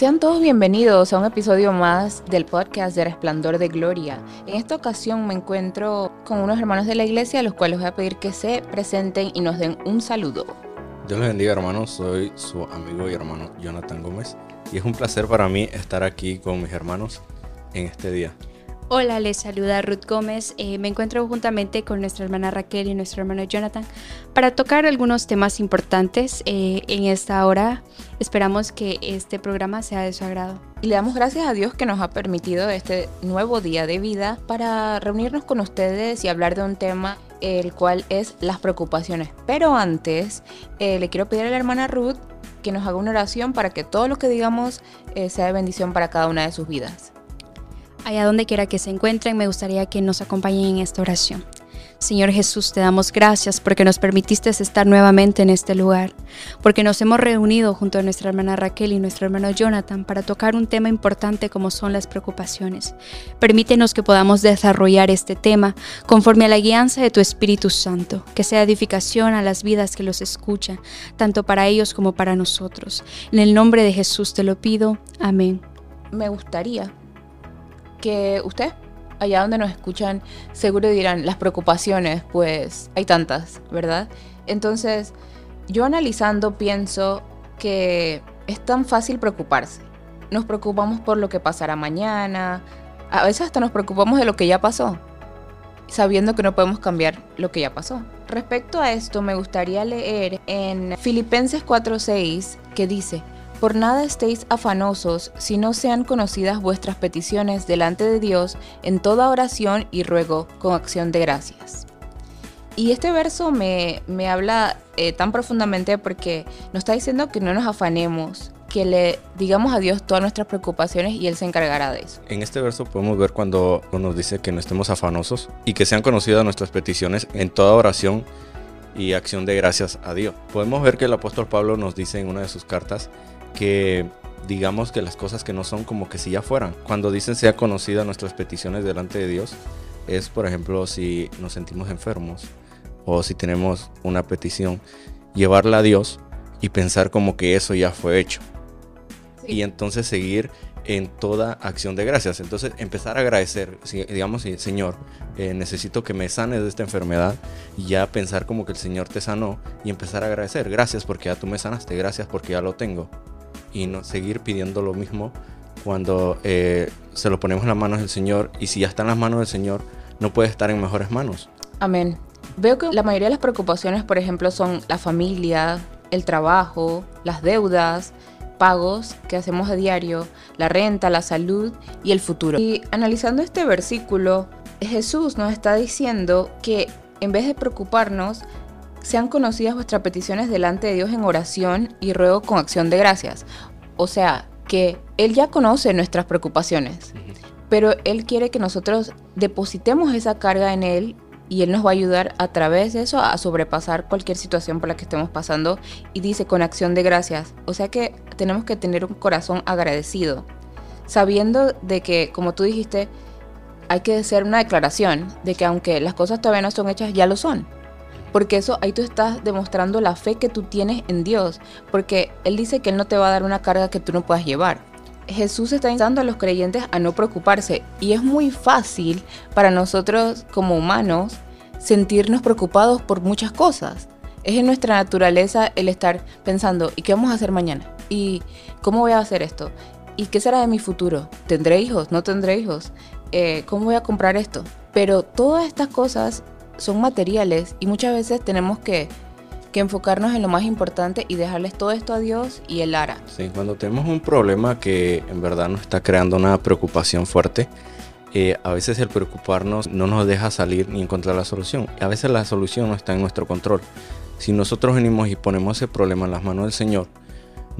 Sean todos bienvenidos a un episodio más del podcast de Resplandor de Gloria. En esta ocasión me encuentro con unos hermanos de la iglesia a los cuales voy a pedir que se presenten y nos den un saludo. Dios les bendiga hermanos, soy su amigo y hermano Jonathan Gómez y es un placer para mí estar aquí con mis hermanos en este día. Hola, les saluda Ruth Gómez. Eh, me encuentro juntamente con nuestra hermana Raquel y nuestro hermano Jonathan para tocar algunos temas importantes eh, en esta hora. Esperamos que este programa sea de su agrado. Y le damos gracias a Dios que nos ha permitido este nuevo día de vida para reunirnos con ustedes y hablar de un tema el cual es las preocupaciones. Pero antes, eh, le quiero pedir a la hermana Ruth que nos haga una oración para que todo lo que digamos sea de bendición para cada una de sus vidas. Allá donde quiera que se encuentren, me gustaría que nos acompañen en esta oración. Señor Jesús, te damos gracias porque nos permitiste estar nuevamente en este lugar, porque nos hemos reunido junto a nuestra hermana Raquel y nuestro hermano Jonathan para tocar un tema importante como son las preocupaciones. Permítenos que podamos desarrollar este tema conforme a la guianza de tu Espíritu Santo, que sea edificación a las vidas que los escuchan, tanto para ellos como para nosotros. En el nombre de Jesús te lo pido. Amén. Me gustaría que usted, allá donde nos escuchan, seguro dirán, las preocupaciones, pues hay tantas, ¿verdad? Entonces, yo analizando pienso que es tan fácil preocuparse. Nos preocupamos por lo que pasará mañana, a veces hasta nos preocupamos de lo que ya pasó, sabiendo que no podemos cambiar lo que ya pasó. Respecto a esto, me gustaría leer en Filipenses 4:6 que dice, por nada estéis afanosos, si no sean conocidas vuestras peticiones delante de Dios en toda oración y ruego con acción de gracias. Y este verso me, habla eh, tan profundamente porque nos está diciendo que no nos afanemos, que le digamos a Dios todas nuestras preocupaciones y Él se encargará de eso. En este verso podemos ver cuando nos dice que no estemos afanosos y que sean conocidas nuestras peticiones en toda oración y acción de gracias a Dios. Podemos ver que el apóstol Pablo nos dice en una de sus cartas que digamos que las cosas que no son como que si ya fueran. Cuando dicen sea conocida nuestras peticiones delante de Dios, es por ejemplo si nos sentimos enfermos o si tenemos una petición, llevarla a Dios y pensar como que eso ya fue hecho. Y entonces seguir en toda acción de gracias. Entonces empezar a agradecer, digamos, Señor, eh, necesito que me sanes de esta enfermedad y ya pensar como que el Señor te sanó y empezar a agradecer. Gracias porque ya tú me sanaste, gracias porque ya lo tengo y no seguir pidiendo lo mismo cuando eh, se lo ponemos en las manos del Señor y si ya está en las manos del Señor, no puede estar en mejores manos. Amén. Veo que la mayoría de las preocupaciones, por ejemplo, son la familia, el trabajo, las deudas, pagos que hacemos a diario, la renta, la salud y el futuro. Y analizando este versículo, Jesús nos está diciendo que en vez de preocuparnos, sean conocidas vuestras peticiones delante de Dios en oración y ruego con acción de gracias. O sea, que Él ya conoce nuestras preocupaciones, pero Él quiere que nosotros depositemos esa carga en Él y Él nos va a ayudar a través de eso a sobrepasar cualquier situación por la que estemos pasando y dice con acción de gracias. O sea que tenemos que tener un corazón agradecido, sabiendo de que, como tú dijiste, hay que hacer una declaración de que aunque las cosas todavía no son hechas, ya lo son. Porque eso ahí tú estás demostrando la fe que tú tienes en Dios. Porque Él dice que Él no te va a dar una carga que tú no puedas llevar. Jesús está invitando a los creyentes a no preocuparse. Y es muy fácil para nosotros como humanos sentirnos preocupados por muchas cosas. Es en nuestra naturaleza el estar pensando, ¿y qué vamos a hacer mañana? ¿Y cómo voy a hacer esto? ¿Y qué será de mi futuro? ¿Tendré hijos? ¿No tendré hijos? Eh, ¿Cómo voy a comprar esto? Pero todas estas cosas son materiales y muchas veces tenemos que, enfocarnos en lo más importante y dejarles todo esto a Dios y Él hará. Sí, cuando tenemos un problema que en verdad nos está creando una preocupación fuerte, eh, a veces el preocuparnos no nos deja salir ni encontrar la solución. A veces la solución no está en nuestro control. Si nosotros venimos y ponemos ese problema en las manos del Señor,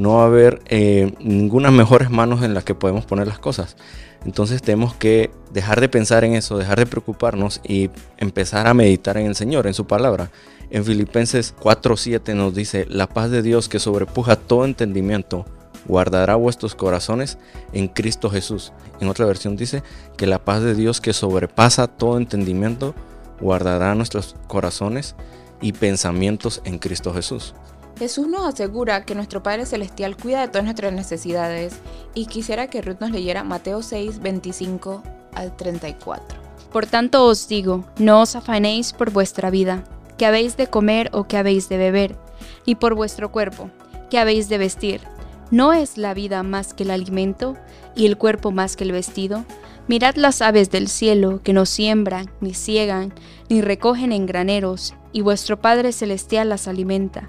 no va a haber eh, ninguna mejores manos en las que podemos poner las cosas. Entonces tenemos que dejar de pensar en eso, dejar de preocuparnos y empezar a meditar en el Señor, en su palabra. En Filipenses 4:7 nos dice, la paz de Dios que sobrepuja todo entendimiento, guardará vuestros corazones en Cristo Jesús. En otra versión dice que la paz de Dios que sobrepasa todo entendimiento, guardará nuestros corazones y pensamientos en Cristo Jesús. Jesús nos asegura que nuestro Padre Celestial cuida de todas nuestras necesidades y quisiera que Ruth nos leyera Mateo 6, 25 al 34. Por tanto os digo, no os afanéis por vuestra vida, que habéis de comer o que habéis de beber, ni por vuestro cuerpo, que habéis de vestir. ¿No es la vida más que el alimento y el cuerpo más que el vestido? Mirad las aves del cielo, que no siembran, ni ciegan, ni recogen en graneros, y vuestro Padre Celestial las alimenta.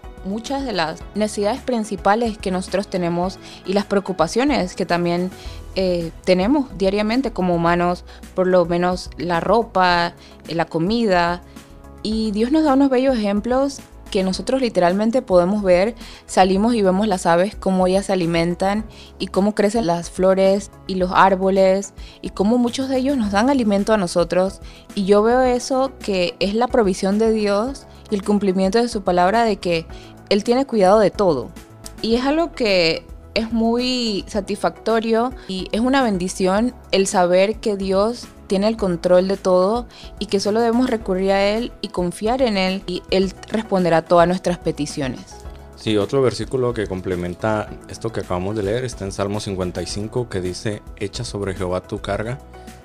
muchas de las necesidades principales que nosotros tenemos y las preocupaciones que también eh, tenemos diariamente como humanos, por lo menos la ropa, la comida, y Dios nos da unos bellos ejemplos que nosotros literalmente podemos ver, salimos y vemos las aves, cómo ellas se alimentan y cómo crecen las flores y los árboles y cómo muchos de ellos nos dan alimento a nosotros. Y yo veo eso que es la provisión de Dios el cumplimiento de su palabra de que Él tiene cuidado de todo. Y es algo que es muy satisfactorio y es una bendición el saber que Dios tiene el control de todo y que solo debemos recurrir a Él y confiar en Él y Él responderá todas nuestras peticiones. Sí, otro versículo que complementa esto que acabamos de leer está en Salmo 55 que dice, echa sobre Jehová tu carga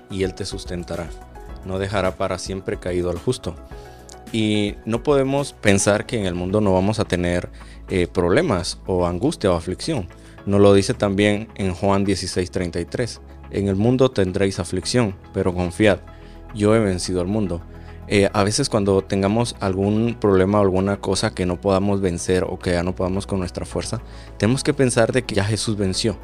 y Él te sustentará, no dejará para siempre caído al justo. Y no podemos pensar que en el mundo no vamos a tener eh, problemas o angustia o aflicción. Nos lo dice también en Juan 16:33. En el mundo tendréis aflicción, pero confiad, yo he vencido al mundo. Eh, a veces cuando tengamos algún problema o alguna cosa que no podamos vencer o que ya no podamos con nuestra fuerza, tenemos que pensar de que ya Jesús venció.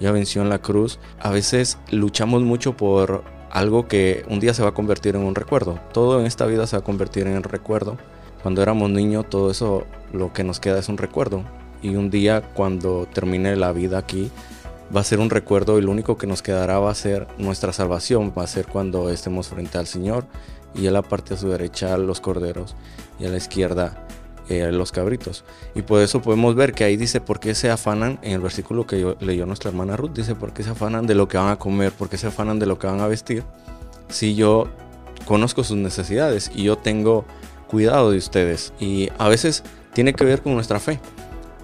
Ya venció en la cruz. A veces luchamos mucho por algo que un día se va a convertir en un recuerdo. Todo en esta vida se va a convertir en un recuerdo. Cuando éramos niños todo eso lo que nos queda es un recuerdo. Y un día cuando termine la vida aquí va a ser un recuerdo y lo único que nos quedará va a ser nuestra salvación, va a ser cuando estemos frente al Señor y Él aparte a su derecha los corderos y a la izquierda eh, los cabritos. Y por eso podemos ver que ahí dice por qué se afanan, en el versículo que leyó nuestra hermana Ruth, dice por qué se afanan de lo que van a comer, por qué se afanan de lo que van a vestir, si yo conozco sus necesidades y yo tengo cuidado de ustedes. Y a veces tiene que ver con nuestra fe.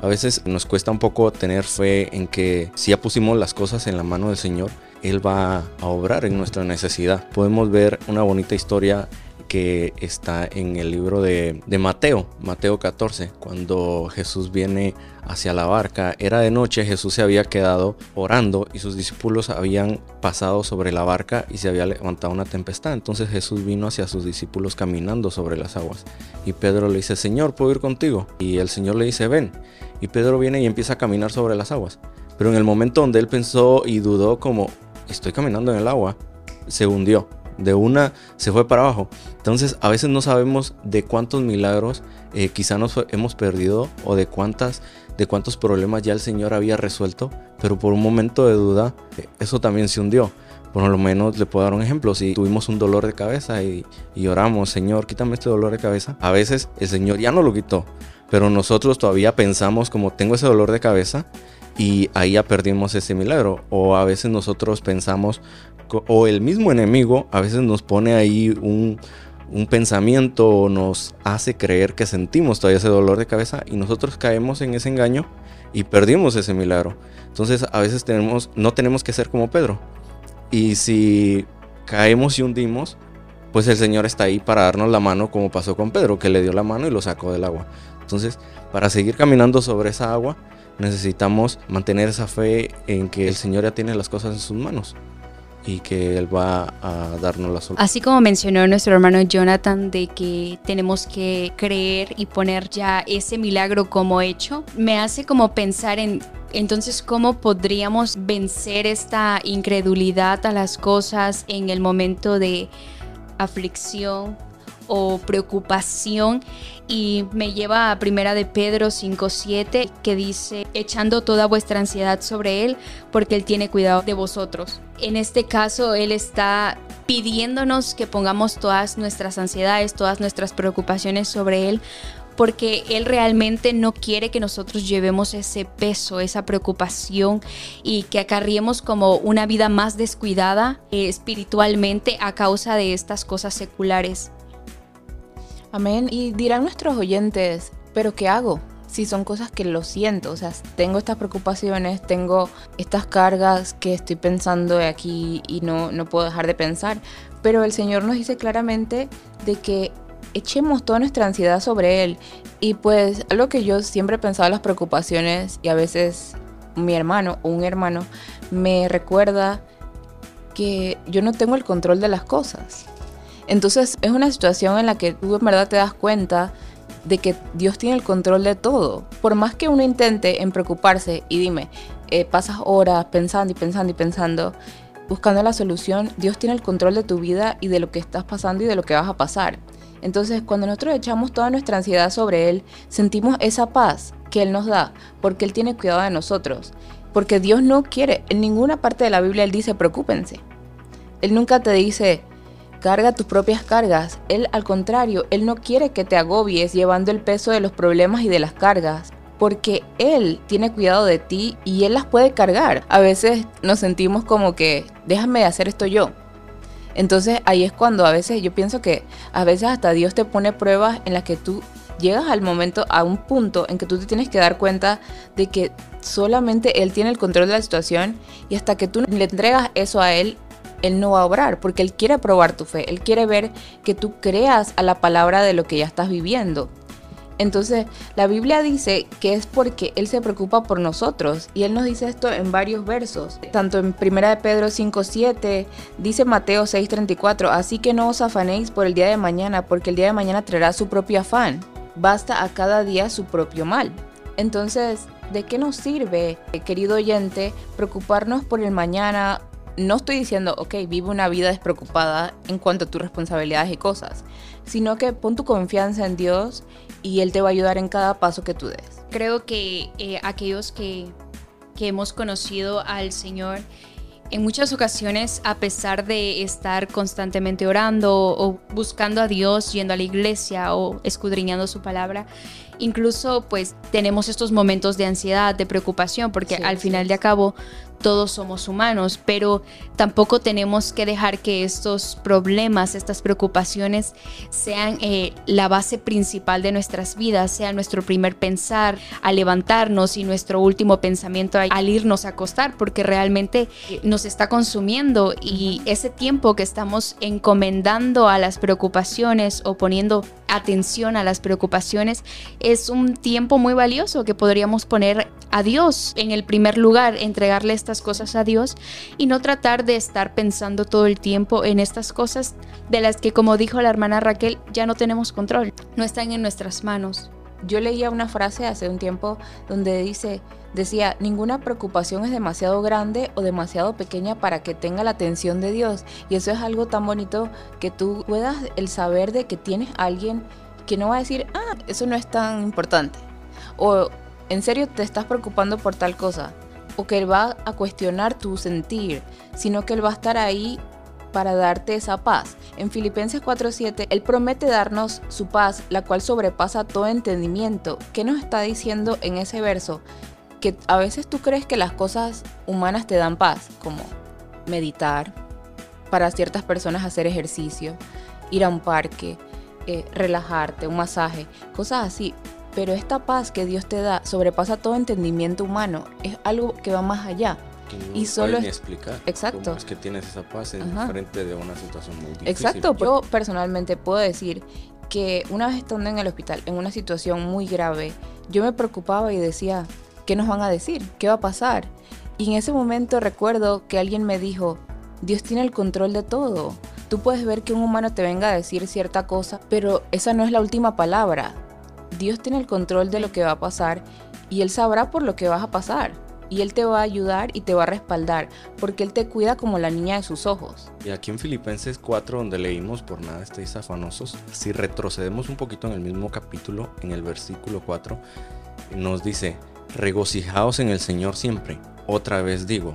A veces nos cuesta un poco tener fe en que si ya pusimos las cosas en la mano del Señor, Él va a obrar en nuestra necesidad. Podemos ver una bonita historia que está en el libro de, Mateo, Mateo 14, cuando Jesús viene hacia la barca. Era de noche, Jesús se había quedado orando y sus discípulos habían pasado sobre la barca y se había levantado una tempestad. Entonces Jesús vino hacia sus discípulos caminando sobre las aguas. Y Pedro le dice, Señor, ¿puedo ir contigo? Y el Señor le dice, ven. Y Pedro viene y empieza a caminar sobre las aguas. Pero en el momento donde él pensó y dudó como, estoy caminando en el agua, se hundió de una se fue para abajo. Entonces a veces no sabemos de cuántos milagros eh, quizá nos hemos perdido o de cuántas de cuántos problemas ya el Señor había resuelto, pero por un momento de duda eh, eso también se hundió. Por lo menos le puedo dar un ejemplo. Si tuvimos un dolor de cabeza y, y Señor, quítame este dolor de cabeza, a veces el Señor ya no lo quitó, pero nosotros todavía pensamos como tengo ese dolor de cabeza y ahí ya perdimos ese milagro. O a veces nosotros pensamos, o el mismo enemigo a veces nos pone ahí un, pensamiento o nos hace creer que sentimos todavía ese dolor de cabeza y nosotros caemos en ese engaño y perdimos ese milagro. Entonces a veces tenemos, no tenemos que ser como Pedro. Y si caemos y hundimos, pues el Señor está ahí para darnos la mano como pasó con Pedro, que le dio la mano y lo sacó del agua. Entonces, para seguir caminando sobre esa agua, necesitamos mantener esa fe en que el Señor ya tiene las cosas en sus manos y que Él va a darnos la solución. Así como mencionó nuestro hermano Jonathan de que tenemos que creer y poner ya ese milagro como hecho, me hace como pensar en entonces, ¿cómo podríamos vencer esta incredulidad a las cosas en el momento de aflicción o preocupación? Y me lleva a Primera de Pedro 5:7 que dice, echando toda vuestra ansiedad sobre él, porque él tiene cuidado de vosotros. En este caso, él está pidiéndonos que pongamos todas nuestras ansiedades, todas nuestras preocupaciones sobre él, porque Él realmente no quiere que nosotros llevemos ese peso, esa preocupación y que acarriemos como una vida más descuidada eh, espiritualmente a causa de estas cosas seculares. Amén. Y dirán nuestros oyentes, ¿pero qué hago? Si son cosas que lo siento, o sea, tengo estas preocupaciones, tengo estas cargas que estoy pensando aquí y no, no puedo dejar de pensar. Pero el Señor nos dice claramente de que echemos toda nuestra ansiedad sobre Él. Y pues algo que yo siempre he pensado las preocupaciones y a veces mi hermano o un hermano me recuerda que yo no tengo el control de las cosas. Entonces es una situación en la que tú en verdad te das cuenta de que Dios tiene el control de todo. Por más que uno intente en preocuparse y dime, eh, pasas horas pensando y pensando y pensando, buscando la solución, Dios tiene el control de tu vida y de lo que estás pasando y de lo que vas a pasar. Entonces, cuando nosotros echamos toda nuestra ansiedad sobre Él, sentimos esa paz que Él nos da, porque Él tiene cuidado de nosotros. Porque Dios no quiere, en ninguna parte de la Biblia Él dice, preocúpense. Él nunca te dice, carga tus propias cargas. Él, al contrario, Él no quiere que te agobies llevando el peso de los problemas y de las cargas. Porque Él tiene cuidado de ti y Él las puede cargar. A veces nos sentimos como que, déjame hacer esto yo entonces ahí es cuando a veces yo pienso que a veces hasta Dios te pone pruebas en las que tú llegas al momento, a un punto en que tú te tienes que dar cuenta de que solamente Él tiene el control de la situación y hasta que tú le entregas eso a Él, Él no va a obrar porque Él quiere probar tu fe, Él quiere ver que tú creas a la palabra de lo que ya estás viviendo. Entonces, la Biblia dice que es porque Él se preocupa por nosotros y Él nos dice esto en varios versos. Tanto en 1 de Pedro 5.7, dice Mateo 6.34, así que no os afanéis por el día de mañana, porque el día de mañana traerá su propio afán. Basta a cada día su propio mal. Entonces, ¿de qué nos sirve, querido oyente, preocuparnos por el mañana no estoy diciendo, ok, vive una vida despreocupada en cuanto a tus responsabilidades y cosas, sino que pon tu confianza en Dios y Él te va a ayudar en cada paso que tú des. Creo que eh, aquellos que, que hemos conocido al Señor, en muchas ocasiones, a pesar de estar constantemente orando o buscando a Dios, yendo a la iglesia o escudriñando su palabra, incluso pues tenemos estos momentos de ansiedad, de preocupación, porque al final de a cabo todos somos humanos, pero tampoco tenemos que dejar que estos problemas, estas preocupaciones sean eh, la base principal de nuestras vidas, sea nuestro primer pensar al levantarnos y nuestro último pensamiento al irnos a acostar, porque realmente eh, nos está consumiendo y ese tiempo que estamos encomendando a las preocupaciones o poniendo atención a las preocupaciones es un tiempo muy valioso que podríamos poner a Dios en el primer lugar, entregarle estas cosas a Dios y no tratar de estar pensando todo el tiempo en estas cosas de las que, como dijo la hermana Raquel, ya no tenemos control, no están en nuestras manos. Yo leía una frase hace un tiempo donde dice, decía, ninguna preocupación es demasiado grande o demasiado pequeña para que tenga la atención de Dios. Y eso es algo tan bonito que tú puedas el saber de que tienes alguien que no va a decir, ah, eso no es tan importante. O en serio te estás preocupando por tal cosa. O que Él va a cuestionar tu sentir, sino que Él va a estar ahí para darte esa paz. En Filipenses 4:7, Él promete darnos su paz, la cual sobrepasa todo entendimiento. ¿Qué nos está diciendo en ese verso? Que a veces tú crees que las cosas humanas te dan paz, como meditar, para ciertas personas hacer ejercicio, ir a un parque, eh, relajarte, un masaje, cosas así. Pero esta paz que Dios te da sobrepasa todo entendimiento humano, es algo que va más allá y solo explicar exacto cómo es que tienes esa paz en frente de una situación muy difícil. Exacto, yo personalmente puedo decir que una vez estando en el hospital en una situación muy grave, yo me preocupaba y decía, ¿qué nos van a decir? ¿Qué va a pasar? Y en ese momento recuerdo que alguien me dijo, Dios tiene el control de todo. Tú puedes ver que un humano te venga a decir cierta cosa, pero esa no es la última palabra. Dios tiene el control de lo que va a pasar y Él sabrá por lo que vas a pasar. Y Él te va a ayudar y te va a respaldar, porque Él te cuida como la niña de sus ojos. Y aquí en Filipenses 4, donde leímos por nada estáis afanosos, si retrocedemos un poquito en el mismo capítulo, en el versículo 4, nos dice, regocijaos en el Señor siempre. Otra vez digo,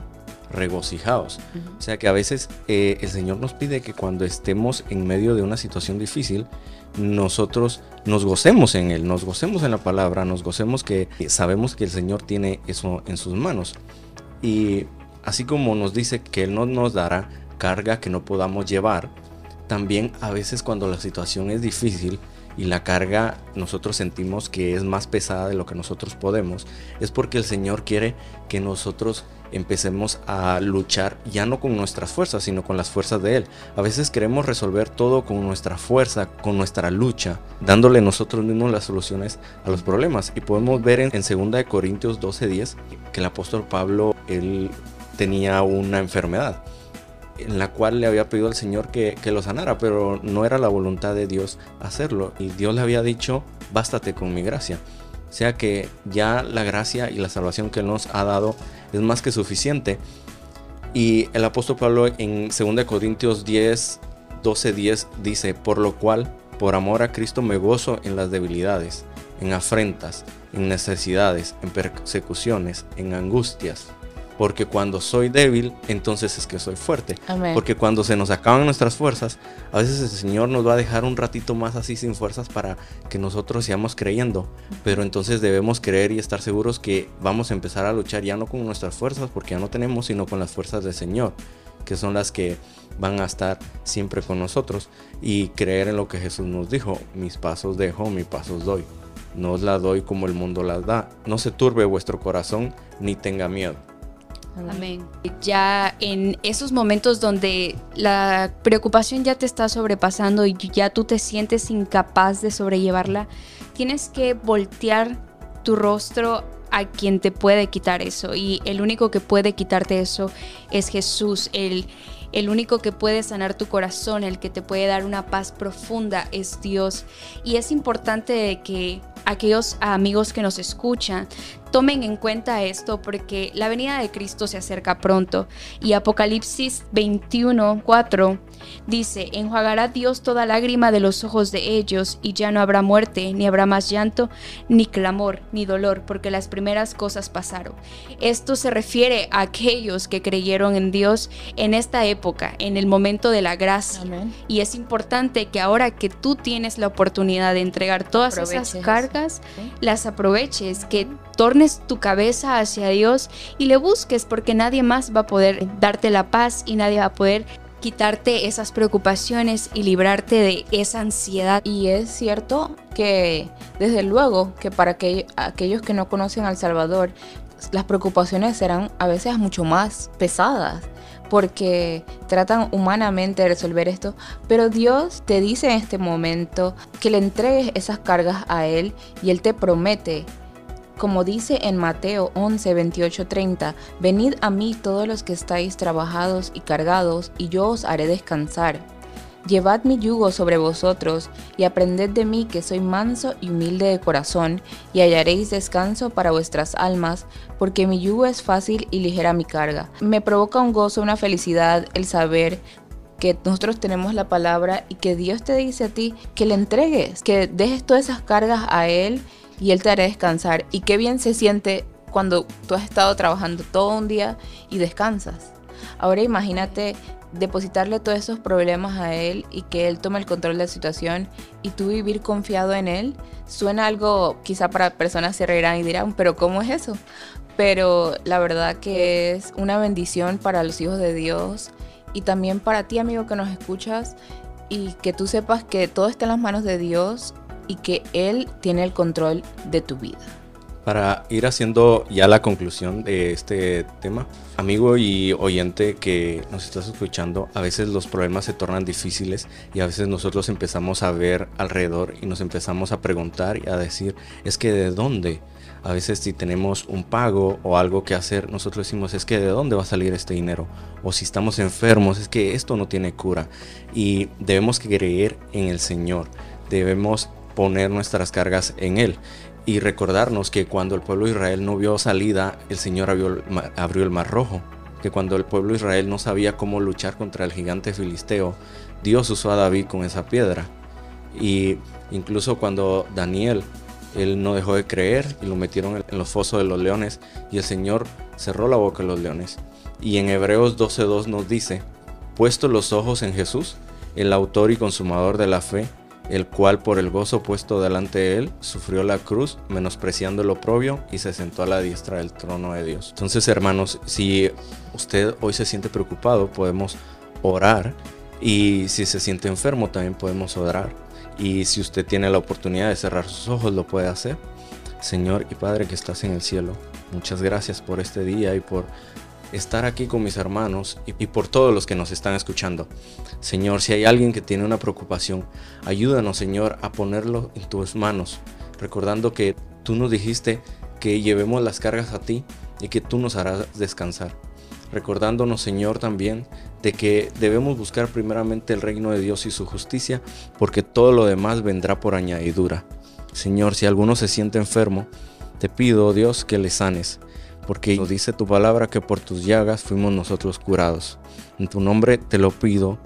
regocijaos. O sea que a veces eh, el Señor nos pide que cuando estemos en medio de una situación difícil, nosotros nos gocemos en Él, nos gocemos en la palabra, nos gocemos que sabemos que el Señor tiene eso en sus manos. Y así como nos dice que Él no nos dará carga que no podamos llevar, también a veces cuando la situación es difícil, y la carga nosotros sentimos que es más pesada de lo que nosotros podemos, es porque el Señor quiere que nosotros empecemos a luchar ya no con nuestras fuerzas, sino con las fuerzas de Él. A veces queremos resolver todo con nuestra fuerza, con nuestra lucha, dándole nosotros mismos las soluciones a los problemas. Y podemos ver en, 2 Corintios 12:10 que el apóstol Pablo, él tenía una enfermedad en la cual le había pedido al Señor que, que, lo sanara, pero no era la voluntad de Dios hacerlo. Y Dios le había dicho, bástate con mi gracia. O sea que ya la gracia y la salvación que nos ha dado es más que suficiente. Y el apóstol Pablo en 2 Corintios 10, 12, 10 dice, por lo cual, por amor a Cristo me gozo en las debilidades, en afrentas, en necesidades, en persecuciones, en angustias porque cuando soy débil, entonces es que soy fuerte. Porque cuando se nos acaban nuestras fuerzas, a veces el Señor nos va a dejar un ratito más así sin fuerzas para que nosotros sigamos creyendo. Pero entonces debemos creer y estar seguros que vamos a empezar a luchar ya no con nuestras fuerzas, porque ya no tenemos, sino con las fuerzas del Señor, que son las que van a estar siempre con nosotros. Y creer en lo que Jesús nos dijo, mis pasos dejo, mis pasos doy. No os la doy como el mundo las da. No se turbe vuestro corazón, ni tenga miedo. Amén. Ya en esos momentos donde la preocupación ya te está sobrepasando y ya tú te sientes incapaz de sobrellevarla, tienes que voltear tu rostro a quien te puede quitar eso. Y el único que puede quitarte eso es Jesús. El, el único que puede sanar tu corazón, el que te puede dar una paz profunda es Dios. Y es importante que aquellos amigos que nos escuchan tomen en cuenta esto porque la venida de Cristo se acerca pronto y Apocalipsis 21, 4 dice, enjuagará Dios toda lágrima de los ojos de ellos y ya no habrá muerte, ni habrá más llanto, ni clamor, ni dolor, porque las primeras cosas pasaron. Esto se refiere a aquellos que creyeron en Dios en esta época, en el momento de la gracia. Y es importante que ahora que tú tienes la oportunidad de entregar todas esas cargas, las aproveches, que tornes tu cabeza hacia Dios y le busques porque nadie más va a poder darte la paz y nadie va a poder quitarte esas preocupaciones y librarte de esa ansiedad. Y es cierto que desde luego que para aquellos que no conocen al Salvador, las preocupaciones serán a veces mucho más pesadas porque tratan humanamente de resolver esto, pero Dios te dice en este momento que le entregues esas cargas a Él y Él te promete como dice en Mateo 11, 28, 30, Venid a mí todos los que estáis trabajados y cargados, y yo os haré descansar. Llevad mi yugo sobre vosotros, y aprended de mí que soy manso y humilde de corazón, y hallaréis descanso para vuestras almas, porque mi yugo es fácil y ligera mi carga. Me provoca un gozo, una felicidad el saber que nosotros tenemos la palabra y que Dios te dice a ti que le entregues, que dejes todas esas cargas a Él y Él te hará descansar. Y qué bien se siente cuando tú has estado trabajando todo un día y descansas. Ahora imagínate depositarle todos esos problemas a Él y que Él tome el control de la situación y tú vivir confiado en Él. Suena algo, quizá para personas se reirán y dirán, pero ¿cómo es eso? Pero la verdad que es una bendición para los hijos de Dios y también para ti, amigo, que nos escuchas y que tú sepas que todo está en las manos de Dios y que Él tiene el control de tu vida. Para ir haciendo ya la conclusión de este tema, amigo y oyente que nos estás escuchando, a veces los problemas se tornan difíciles y a veces nosotros empezamos a ver alrededor y nos empezamos a preguntar y a decir, es que de dónde? A veces si tenemos un pago o algo que hacer, nosotros decimos, es que de dónde va a salir este dinero? O si estamos enfermos, es que esto no tiene cura. Y debemos creer en el Señor, debemos poner nuestras cargas en Él y recordarnos que cuando el pueblo de Israel no vio salida, el Señor abrió el, mar, rojo. Que cuando el pueblo de Israel no sabía cómo luchar contra el gigante filisteo, Dios usó a David con esa piedra. Y incluso cuando Daniel, él no dejó de creer y lo metieron en los fosos de los leones y el Señor cerró la boca de los leones. Y en Hebreos 12.2 nos dice, puesto los ojos en Jesús, el autor y consumador de la fe, el cual por el gozo puesto delante de él sufrió la cruz, menospreciando lo propio y se sentó a la diestra del trono de Dios. Entonces, hermanos, si usted hoy se siente preocupado, podemos orar y si se siente enfermo, también podemos orar. Y si usted tiene la oportunidad de cerrar sus ojos, lo puede hacer. Señor y Padre que estás en el cielo, muchas gracias por este día y por estar aquí con mis hermanos y, por todos los que nos están escuchando. Señor, si hay alguien que tiene una preocupación, ayúdanos, Señor, a ponerlo en tus manos, recordando que tú nos dijiste que llevemos las cargas a ti y que tú nos harás descansar. Recordándonos, Señor, también de que debemos buscar primeramente el reino de Dios y su justicia, porque todo lo demás vendrá por añadidura. Señor, si alguno se siente enfermo, te pido, Dios, que le sanes porque nos dice tu palabra que por tus llagas fuimos nosotros curados. En tu nombre te lo pido.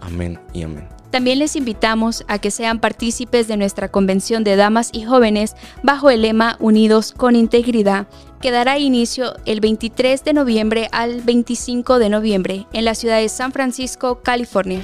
Amén y amén. También les invitamos a que sean partícipes de nuestra convención de damas y jóvenes bajo el lema Unidos con Integridad, que dará inicio el 23 de noviembre al 25 de noviembre en la ciudad de San Francisco, California.